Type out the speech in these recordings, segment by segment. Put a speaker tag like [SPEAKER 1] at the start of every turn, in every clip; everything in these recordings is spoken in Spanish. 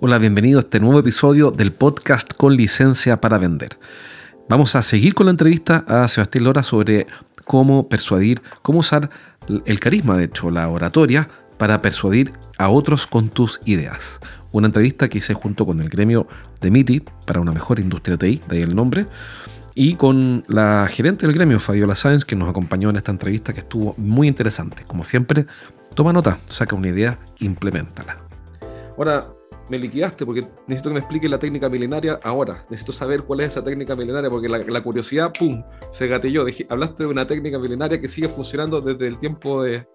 [SPEAKER 1] Hola, bienvenido a este nuevo episodio del podcast con licencia para vender. Vamos a seguir con la entrevista a Sebastián Lora sobre cómo persuadir, cómo usar el carisma, de hecho, la oratoria, para persuadir a otros con tus ideas. Una entrevista que hice junto con el gremio de MITI para una mejor industria TI, de ahí el nombre, y con la gerente del gremio, Fabiola Sáenz, que nos acompañó en esta entrevista que estuvo muy interesante. Como siempre, toma nota, saca una idea, implementala. Ahora, me liquidaste porque necesito que me explique la técnica milenaria ahora. Necesito saber cuál es esa técnica milenaria porque la, curiosidad, ¡pum!, se gatilló. hablaste de una técnica milenaria que sigue funcionando desde el tiempo de,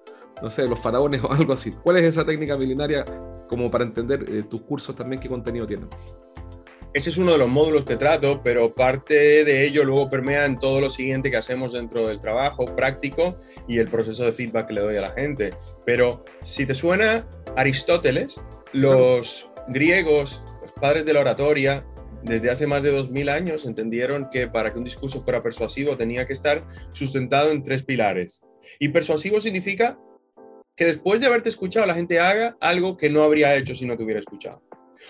[SPEAKER 1] no sé, los faraones o algo así. ¿Cuál es esa técnica milenaria como para entender eh, tus cursos también qué contenido tienen?
[SPEAKER 2] Ese es uno de los módulos que trato, pero parte de ello luego permea en todo lo siguiente que hacemos dentro del trabajo práctico y el proceso de feedback que le doy a la gente. Pero si te suena Aristóteles, los griegos, los padres de la oratoria, desde hace más de 2000 años entendieron que para que un discurso fuera persuasivo tenía que estar sustentado en tres pilares. Y persuasivo significa que después de haberte escuchado la gente haga algo que no habría hecho si no te hubiera escuchado.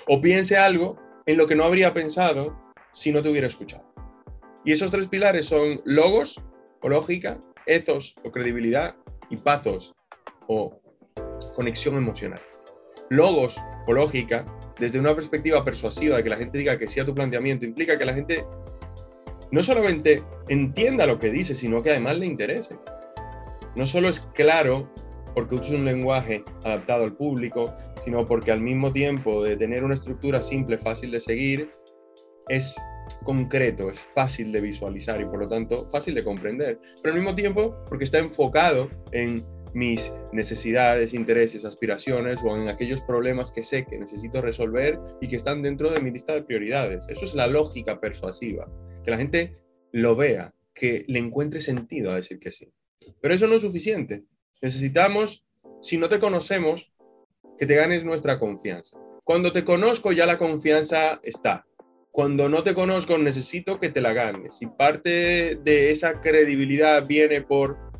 [SPEAKER 2] O piense algo en lo que no habría pensado si no te hubiera escuchado. Y esos tres pilares son logos o lógica, ethos o credibilidad y pathos o conexión emocional logos o lógica, desde una perspectiva persuasiva de que la gente diga que sí a tu planteamiento, implica que la gente no solamente entienda lo que dice, sino que además le interese. No solo es claro porque usa un lenguaje adaptado al público, sino porque al mismo tiempo de tener una estructura simple, fácil de seguir, es concreto, es fácil de visualizar y por lo tanto fácil de comprender. Pero al mismo tiempo porque está enfocado en mis necesidades, intereses, aspiraciones o en aquellos problemas que sé que necesito resolver y que están dentro de mi lista de prioridades. Eso es la lógica persuasiva, que la gente lo vea, que le encuentre sentido a decir que sí. Pero eso no es suficiente. Necesitamos, si no te conocemos, que te ganes nuestra confianza. Cuando te conozco ya la confianza está. Cuando no te conozco necesito que te la ganes. Y parte de esa credibilidad viene por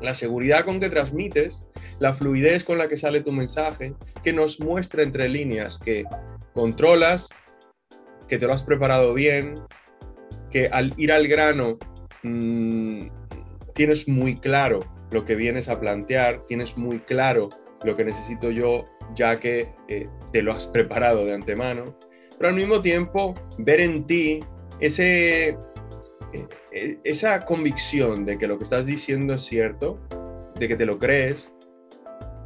[SPEAKER 2] la seguridad con que transmites, la fluidez con la que sale tu mensaje, que nos muestra entre líneas que controlas, que te lo has preparado bien, que al ir al grano mm, tienes muy claro lo que vienes a plantear, tienes muy claro lo que necesito yo, ya que eh, te lo has preparado de antemano, pero al mismo tiempo ver en ti ese esa convicción de que lo que estás diciendo es cierto, de que te lo crees,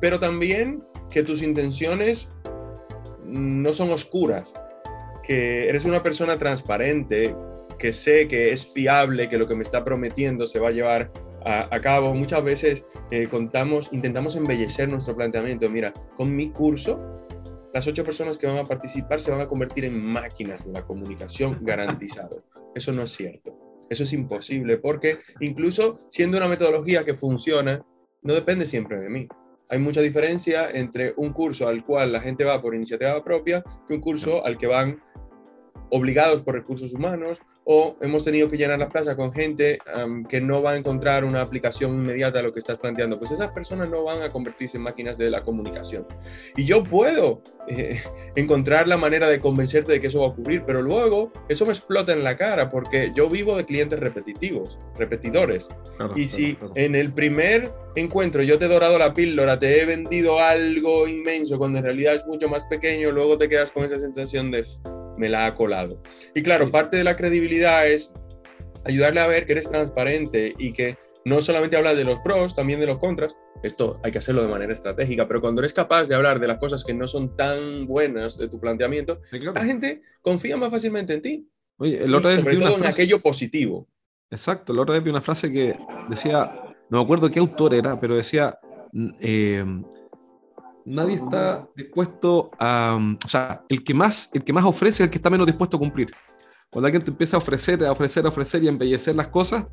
[SPEAKER 2] pero también que tus intenciones no son oscuras, que eres una persona transparente, que sé que es fiable, que lo que me está prometiendo se va a llevar a, cabo. Muchas veces eh, contamos, intentamos embellecer nuestro planteamiento. Mira, con mi curso, las ocho personas que van a participar se van a convertir en máquinas de la comunicación garantizado. Eso no es cierto. Eso es imposible porque incluso siendo una metodología que funciona, no depende siempre de mí. Hay mucha diferencia entre un curso al cual la gente va por iniciativa propia que un curso al que van obligados por recursos humanos o hemos tenido que llenar la plaza con gente que no va a encontrar una aplicación inmediata a lo que estás planteando, pues esas personas no van a convertirse en máquinas de la comunicación. Y yo puedo eh, encontrar la manera de convencerte de que eso va a ocurrir, pero luego eso me explota en la cara porque yo vivo de clientes repetitivos, repetidores. y si en el primer encuentro yo te he dorado la píldora, te he vendido algo inmenso cuando en realidad es mucho más pequeño, luego te quedas con esa sensación de me la ha colado. Y claro, parte de la credibilidad es ayudarle a ver que eres transparente y que no solamente hablas de los pros, también de los contras. Esto hay que hacerlo de manera estratégica, pero cuando eres capaz de hablar de las cosas que no son tan buenos de tu planteamiento, la gente confía más fácilmente en ti.
[SPEAKER 1] Oye, el otro
[SPEAKER 2] sobre todo en aquello positivo.
[SPEAKER 1] Exacto, el otro vez vi una frase que decía, no me acuerdo qué autor era, pero decía, eh, nadie está dispuesto a. O sea, el que más, el que más ofrece es el que está menos dispuesto a cumplir. Cuando alguien te empieza a ofrecer, a ofrecer, a ofrecer y a embellecer las cosas,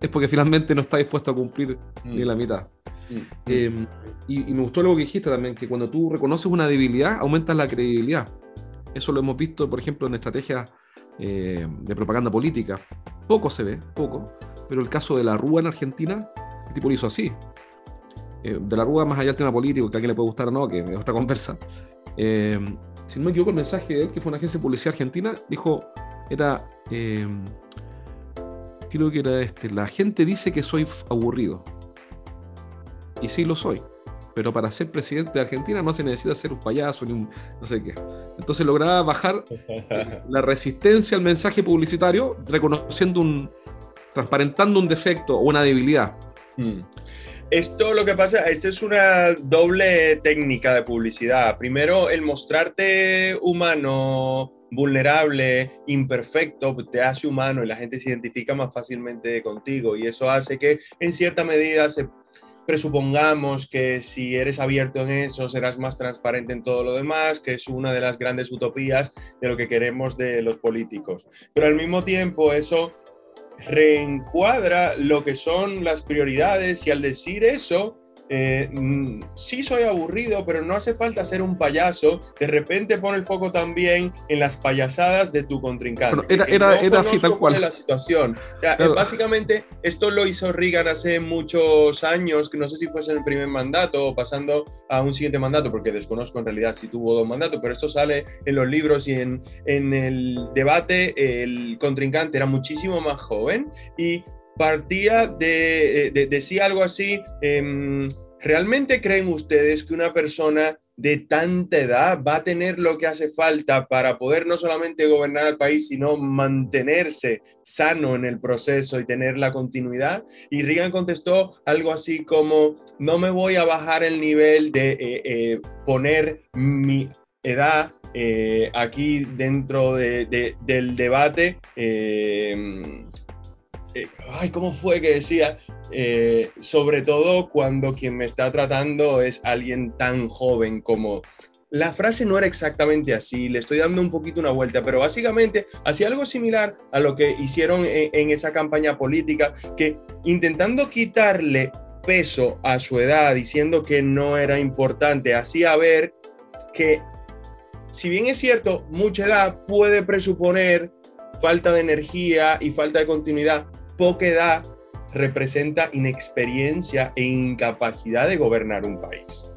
[SPEAKER 1] es porque finalmente no está dispuesto a cumplir ni mm. la mitad. Mm. Em, y, me gustó lo que dijiste también, que cuando tú reconoces una debilidad, aumentas la credibilidad. Eso lo hemos visto, por ejemplo, en estrategias eh, de propaganda política. Poco se ve, poco, pero el caso de la Rúa en Argentina, el tipo lo hizo así. Eh, de la Rúa, más allá del tema político, que a alguien le puede gustar o no, que es otra conversa. Eh, si no me equivoco, el mensaje de él, que fue una agencia de publicidad argentina, dijo, era, creo que era este, la gente dice que soy aburrido. Y sí lo soy. Pero para ser presidente de Argentina no se necesita ser un payaso ni un no sé qué. Entonces lograba bajar la resistencia al mensaje publicitario reconociendo un, transparentando un defecto o una debilidad.
[SPEAKER 2] Hmm. Esto lo que pasa, esto es una doble técnica de publicidad. Primero, el mostrarte humano, vulnerable, imperfecto, te hace humano y la gente se identifica más fácilmente contigo y eso hace que en cierta medida se presupongamos que si eres abierto en eso serás más transparente en todo lo demás, que es una de las grandes utopías de lo que queremos de los políticos. Pero al mismo tiempo eso reencuadra lo que son las prioridades y al decir eso eh, mm, sí soy aburrido, pero no hace falta ser un payaso. De repente pone el foco también en las payasadas de tu contrincante.
[SPEAKER 1] era, así tal cual.
[SPEAKER 2] La situación. Básicamente, esto lo hizo Reagan hace muchos años, que no sé si fuese en el primer mandato o pasando a un siguiente mandato, porque desconozco en realidad si tuvo dos mandatos, pero esto sale en los libros y en, en el debate. El contrincante era muchísimo más joven y partía de, de decía algo así, em, ¿realmente creen ustedes que una persona de tanta edad va a tener lo que hace falta para poder no solamente gobernar el país, sino mantenerse sano en el proceso y tener la continuidad? Y Reagan contestó algo así como, no me voy a bajar el nivel de eh, eh, poner mi edad eh, aquí dentro del debate eh, ay, ¿cómo fue que decía? Eh, sobre todo cuando quien me está tratando es alguien tan joven como... La frase no era exactamente así, le estoy dando un poquito una vuelta, pero básicamente hacía algo similar a lo que hicieron en, esa campaña política, que intentando quitarle peso a su edad, diciendo que no era importante, hacía ver que, si bien es cierto, mucha edad puede presuponer falta de energía y falta de continuidad, poca edad representa inexperiencia e incapacidad de gobernar un país.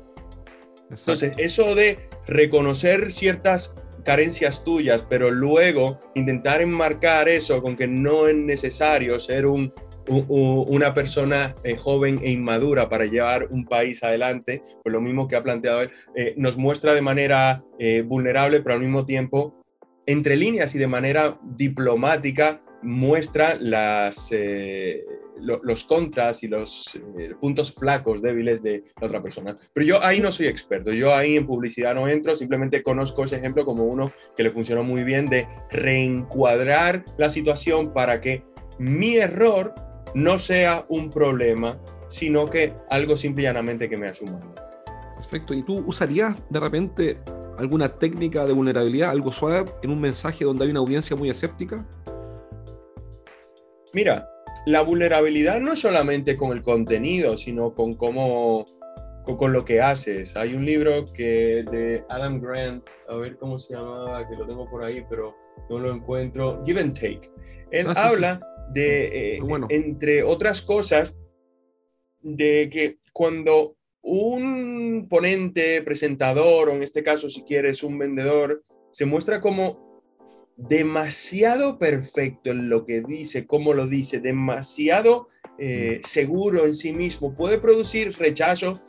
[SPEAKER 2] Entonces, eso de reconocer ciertas carencias tuyas, pero luego intentar enmarcar eso con que no es necesario ser un, una persona eh, joven e inmadura para llevar un país adelante, pues lo mismo que ha planteado él, eh, nos muestra de manera eh, vulnerable, pero al mismo tiempo, entre líneas y de manera diplomática, muestra las, eh, los contras y los eh, puntos flacos, débiles de la otra persona. Pero yo ahí no soy experto, yo ahí en publicidad no entro, simplemente conozco ese ejemplo como uno que le funcionó muy bien de reencuadrar la situación para que mi error no sea un problema, sino que algo simple y llanamente que me asuma.
[SPEAKER 1] Perfecto, ¿y tú usarías de repente alguna técnica de vulnerabilidad, algo suave, en un mensaje donde hay una audiencia muy escéptica?
[SPEAKER 2] Mira, la vulnerabilidad no es solamente con el contenido, sino con cómo, con, lo que haces. Hay un libro que de Adam Grant, a ver cómo se llamaba, que lo tengo por ahí, pero no lo encuentro. Give and Take. Él ah, habla de, eh, entre otras cosas, de que cuando un ponente, presentador, o en este caso, si quieres, un vendedor, se muestra como demasiado perfecto en lo que dice, cómo lo dice, demasiado eh, mm. seguro en sí mismo, puede producir rechazo,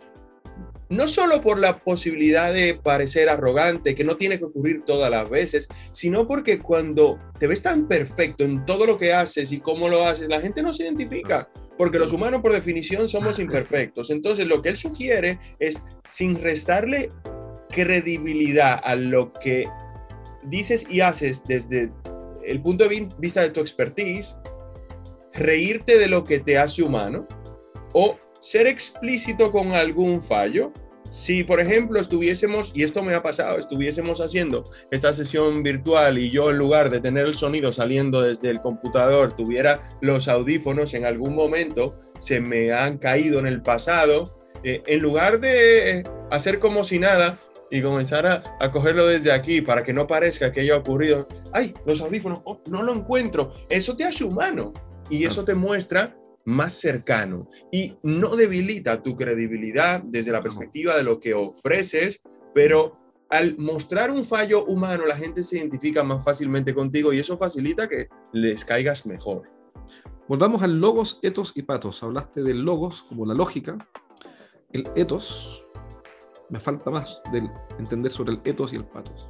[SPEAKER 2] no solo por la posibilidad de parecer arrogante, que no tiene que ocurrir todas las veces, sino porque cuando te ves tan perfecto en todo lo que haces y cómo lo haces, la gente no se identifica, porque los humanos por definición somos imperfectos. Entonces lo que él sugiere es, sin restarle credibilidad a lo que dices y haces desde el punto de vista de tu expertise, reírte de lo que te hace humano o ser explícito con algún fallo. Si, por ejemplo, estuviésemos, y esto me ha pasado, estuviésemos haciendo esta sesión virtual y yo en lugar de tener el sonido saliendo desde el computador, tuviera los audífonos, en algún momento se me han caído en el pasado, eh, en lugar de hacer como si nada, y comenzar a, cogerlo desde aquí para que no parezca que haya ocurrido. ¡Ay, los audífonos! Oh, no lo encuentro. Eso te hace humano y eso te muestra más cercano y no debilita tu credibilidad desde la perspectiva de lo que ofreces, pero al mostrar un fallo humano la gente se identifica más fácilmente contigo y eso facilita que les caigas mejor.
[SPEAKER 1] Volvamos al logos, etos y patos. Hablaste del logos como la lógica, el etos me falta más del entender sobre el ethos y el patos.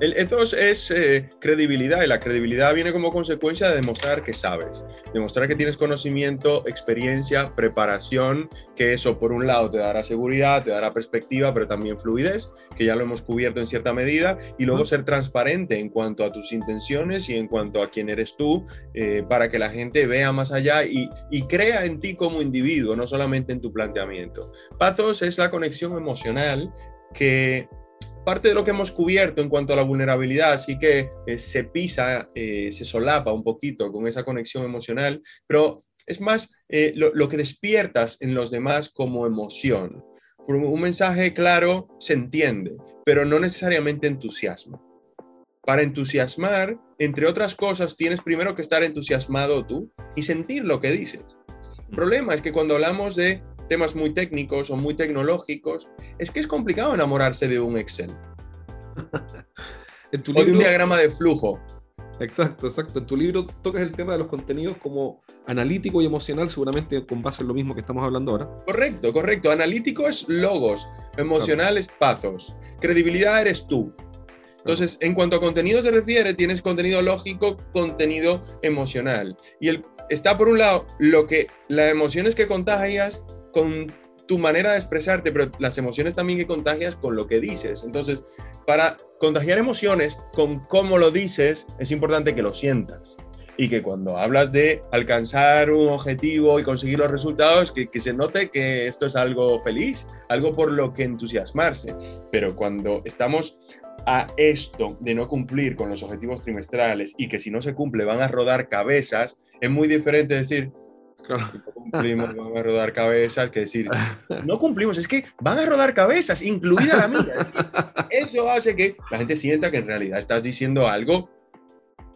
[SPEAKER 2] El ethos es eh, credibilidad y la credibilidad viene como consecuencia de demostrar que sabes, demostrar que tienes conocimiento, experiencia, preparación, que eso por un lado te dará seguridad, te dará perspectiva, pero también fluidez, que ya lo hemos cubierto en cierta medida, y luego ser transparente en cuanto a tus intenciones y en cuanto a quién eres tú, eh, para que la gente vea más allá y, y crea en ti como individuo, no solamente en tu planteamiento. Pathos es la conexión emocional que parte de lo que hemos cubierto en cuanto a la vulnerabilidad, así que eh, se pisa, eh, se solapa un poquito con esa conexión emocional, pero es más eh, lo, que despiertas en los demás como emoción. Un mensaje claro se entiende, pero no necesariamente entusiasma. Para entusiasmar, entre otras cosas, tienes primero que estar entusiasmado tú y sentir lo que dices. El problema es que cuando hablamos de temas muy técnicos o muy tecnológicos, es que es complicado enamorarse de un Excel. en tu o de un diagrama de flujo.
[SPEAKER 1] Exacto, exacto. En tu libro tocas el tema de los contenidos como analítico y emocional, seguramente con base en lo mismo que estamos hablando ahora.
[SPEAKER 2] Correcto, correcto. Analítico es logos, emocional es pasos, credibilidad eres tú. Entonces, en cuanto a contenido se refiere, tienes contenido lógico, contenido emocional. Y el, está por un lado lo que las emociones que contagias con tu manera de expresarte, pero las emociones también que contagias con lo que dices. Entonces, para contagiar emociones con cómo lo dices, es importante que lo sientas. Y que cuando hablas de alcanzar un objetivo y conseguir los resultados, que, que se note que esto es algo feliz, algo por lo que entusiasmarse. Pero cuando estamos a esto de no cumplir con los objetivos trimestrales y que si no se cumple van a rodar cabezas, es muy diferente decir, no cumplimos, van a rodar cabezas, que decir, no cumplimos, es que van a rodar cabezas, incluida la mía. Eso hace que la gente sienta que en realidad estás diciendo algo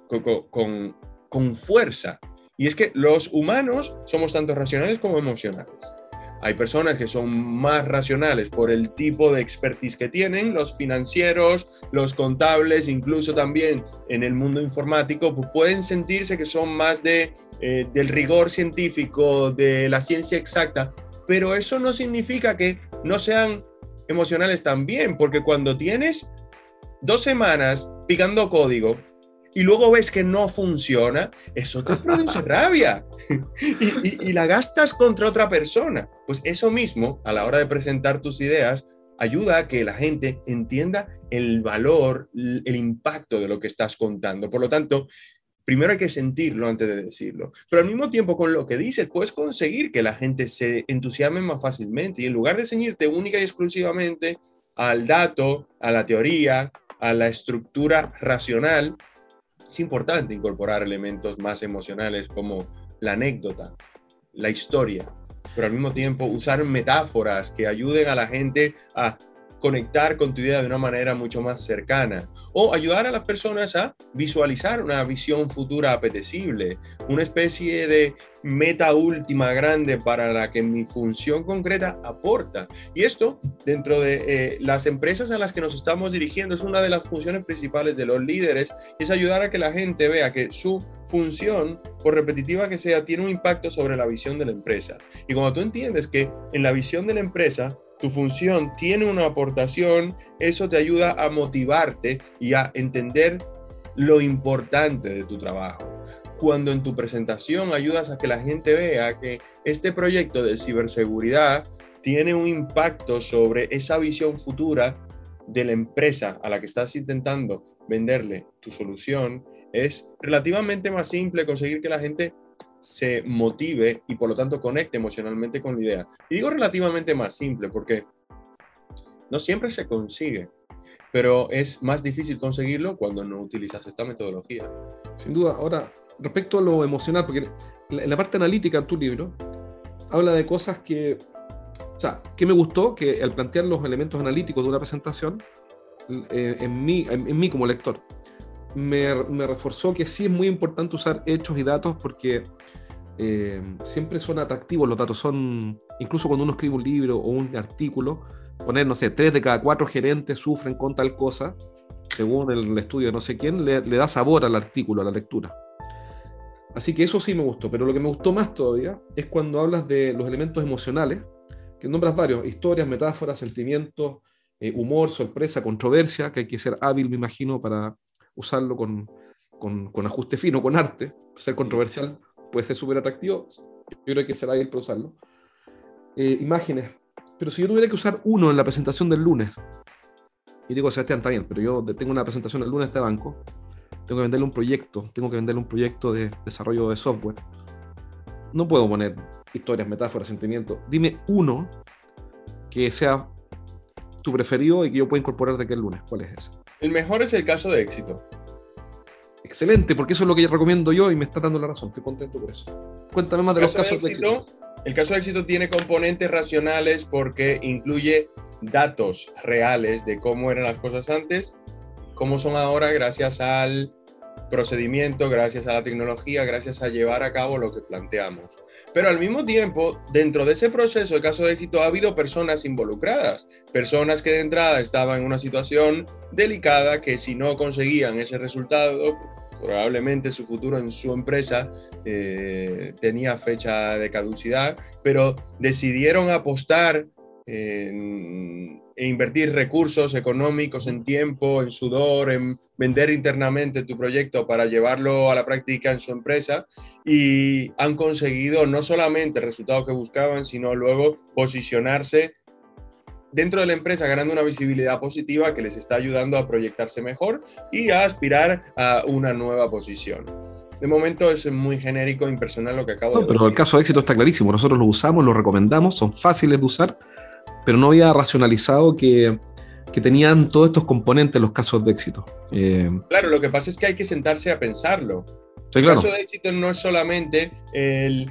[SPEAKER 2] con, con, con fuerza. Y es que los humanos somos tanto racionales como emocionales. Hay personas que son más racionales por el tipo de expertise que tienen, los financieros, los contables, incluso también en el mundo informático, pues pueden sentirse que son más de, eh, del rigor científico, de la ciencia exacta, pero eso no significa que no sean emocionales también, porque cuando tienes dos semanas picando código y luego ves que no funciona, eso te produce rabia y, la gastas contra otra persona. Pues eso mismo, a la hora de presentar tus ideas, ayuda a que la gente entienda el valor, el impacto de lo que estás contando. Por lo tanto, primero hay que sentirlo antes de decirlo. Pero al mismo tiempo, con lo que dices, puedes conseguir que la gente se entusiasme más fácilmente y en lugar de ceñirte única y exclusivamente al dato, a la teoría, a la estructura racional, es importante incorporar elementos más emocionales como la anécdota, la historia, pero al mismo tiempo usar metáforas que ayuden a la gente a conectar con tu idea de una manera mucho más cercana o ayudar a las personas a visualizar una visión futura apetecible, una especie de meta última grande para la que mi función concreta aporta. Y esto, dentro de eh, las empresas a las que nos estamos dirigiendo, es una de las funciones principales de los líderes, es ayudar a que la gente vea que su función, por repetitiva que sea, tiene un impacto sobre la visión de la empresa. Y cuando tú entiendes que en la visión de la empresa, tu función tiene una aportación, eso te ayuda a motivarte y a entender lo importante de tu trabajo. Cuando en tu presentación ayudas a que la gente vea que este proyecto de ciberseguridad tiene un impacto sobre esa visión futura de la empresa a la que estás intentando venderle tu solución, es relativamente más simple conseguir que la gente se motive y por lo tanto conecte emocionalmente con la idea. Y digo relativamente más simple porque No siempre se consigue, pero es más difícil conseguirlo cuando no utilizas esta metodología.
[SPEAKER 1] Sin duda. Ahora, respecto a lo emocional, porque en la parte analítica de tu libro habla de cosas que, o sea, que me gustó, que al plantear los elementos analíticos de una presentación, eh, en, mí, en, mí como lector, me, reforzó que sí es muy importante usar hechos y datos porque eh, siempre son atractivos los datos. Son, incluso cuando uno escribe un libro o un artículo, poner, no sé, tres de cada cuatro gerentes sufren con tal cosa, según el, estudio de no sé quién, le, da sabor al artículo, a la lectura. Así que eso sí me gustó, pero lo que me gustó más todavía es cuando hablas de los elementos emocionales, que nombras varios, historias, metáforas, sentimientos, eh, humor, sorpresa, controversia, que hay que ser hábil, me imagino, para usarlo con, con, con ajuste fino, con arte, ser controversial puede ser súper atractivo. Yo creo que será bien para usarlo. Eh, imágenes. Pero si yo tuviera que usar uno en la presentación del lunes, y digo, Sebastián, está bien, pero yo tengo una presentación el lunes de este banco, tengo que venderle un proyecto, tengo que venderle un proyecto de desarrollo de software. No puedo poner historias, metáforas, sentimientos. Dime uno que sea tu preferido y que yo pueda incorporar de aquel lunes. ¿Cuál es ese?
[SPEAKER 2] El mejor es el caso de éxito.
[SPEAKER 1] Excelente, porque eso es lo que recomiendo yo y me está dando la razón. Estoy contento por eso. Cuéntame más de los casos de éxito.
[SPEAKER 2] El caso de éxito tiene componentes racionales porque incluye datos reales de cómo eran las cosas antes, cómo son ahora gracias al procedimiento, gracias a la tecnología, gracias a llevar a cabo lo que planteamos. Pero al mismo tiempo, dentro de ese proceso, el caso de éxito, ha habido personas involucradas, personas que de entrada estaban en una situación delicada, que si no conseguían ese resultado, probablemente su futuro en su empresa eh, tenía fecha de caducidad, pero decidieron apostar en, e invertir recursos económicos en tiempo, en sudor, en vender internamente tu proyecto para llevarlo a la práctica en su empresa y han conseguido no solamente el resultado que buscaban, sino luego posicionarse dentro de la empresa ganando una visibilidad positiva que les está ayudando a proyectarse mejor y a aspirar a una nueva posición. De momento es muy genérico, impersonal lo que acabo de decir.
[SPEAKER 1] Pero el caso de éxito está clarísimo. Nosotros lo usamos, lo recomendamos, son fáciles de usar pero no había racionalizado que, que tenían todos estos componentes los casos de éxito.
[SPEAKER 2] Eh, claro, lo que pasa es que hay que sentarse a pensarlo. el caso de éxito no es solamente el,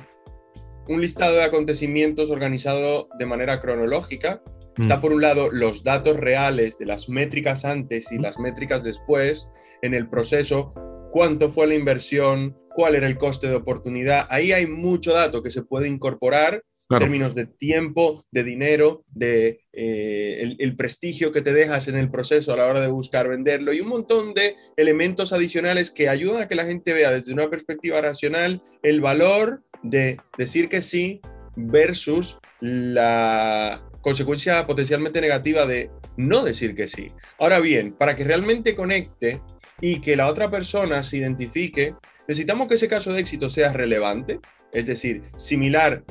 [SPEAKER 2] un listado de acontecimientos organizado de manera cronológica. Mm. Está por un lado los datos reales de las métricas antes y las métricas después en el proceso, cuánto fue la inversión, cuál era el coste de oportunidad. Ahí hay mucho dato que se puede incorporar en términos de tiempo, de dinero, de eh, el, prestigio que te dejas en el proceso a la hora de buscar venderlo y un montón de elementos adicionales que ayudan a que la gente vea desde una perspectiva racional el valor de decir que sí versus la consecuencia potencialmente negativa de no decir que sí. Ahora bien, para que realmente conecte y que la otra persona se identifique, necesitamos que ese caso de éxito sea relevante, es decir, similar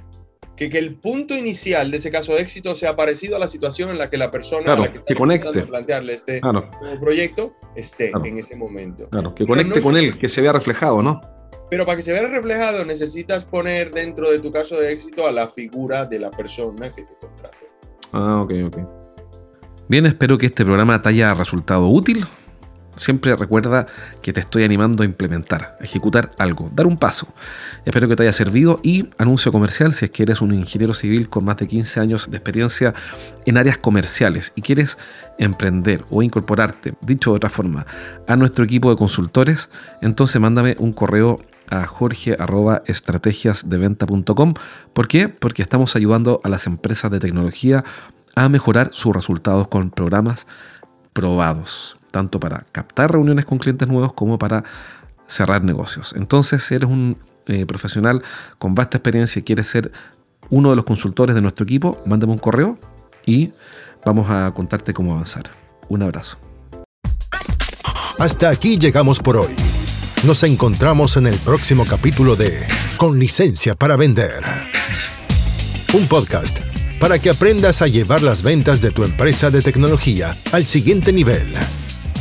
[SPEAKER 2] que, el punto inicial de ese caso de éxito sea parecido a la situación en la que la persona a la que está
[SPEAKER 1] conecte.
[SPEAKER 2] plantearle este proyecto esté en ese momento.
[SPEAKER 1] Claro, que conecte con él, que se vea reflejado, ¿no?
[SPEAKER 2] Pero para que se vea reflejado necesitas poner dentro de tu caso de éxito a la figura de la persona que te contrató.
[SPEAKER 1] Ah, ok, ok. Bien, espero que este programa te haya resultado útil siempre recuerda que te estoy animando a implementar, a ejecutar algo, dar un paso. Espero que te haya servido y anuncio comercial si es que eres un ingeniero civil con más de 15 años de experiencia en áreas comerciales y quieres emprender o incorporarte, dicho de otra forma, a nuestro equipo de consultores, entonces mándame un correo a jorge.estrategiasdeventa.com. ¿Por qué? Porque estamos ayudando a las empresas de tecnología a mejorar sus resultados con programas probados tanto para captar reuniones con clientes nuevos como para cerrar negocios. Entonces, si eres un eh, profesional con vasta experiencia y quieres ser uno de los consultores de nuestro equipo, mándame un correo y vamos a contarte cómo avanzar. Un abrazo.
[SPEAKER 3] Hasta aquí llegamos por hoy. Nos encontramos en el próximo capítulo de Con licencia para vender. Un podcast para que aprendas a llevar las ventas de tu empresa de tecnología al siguiente nivel.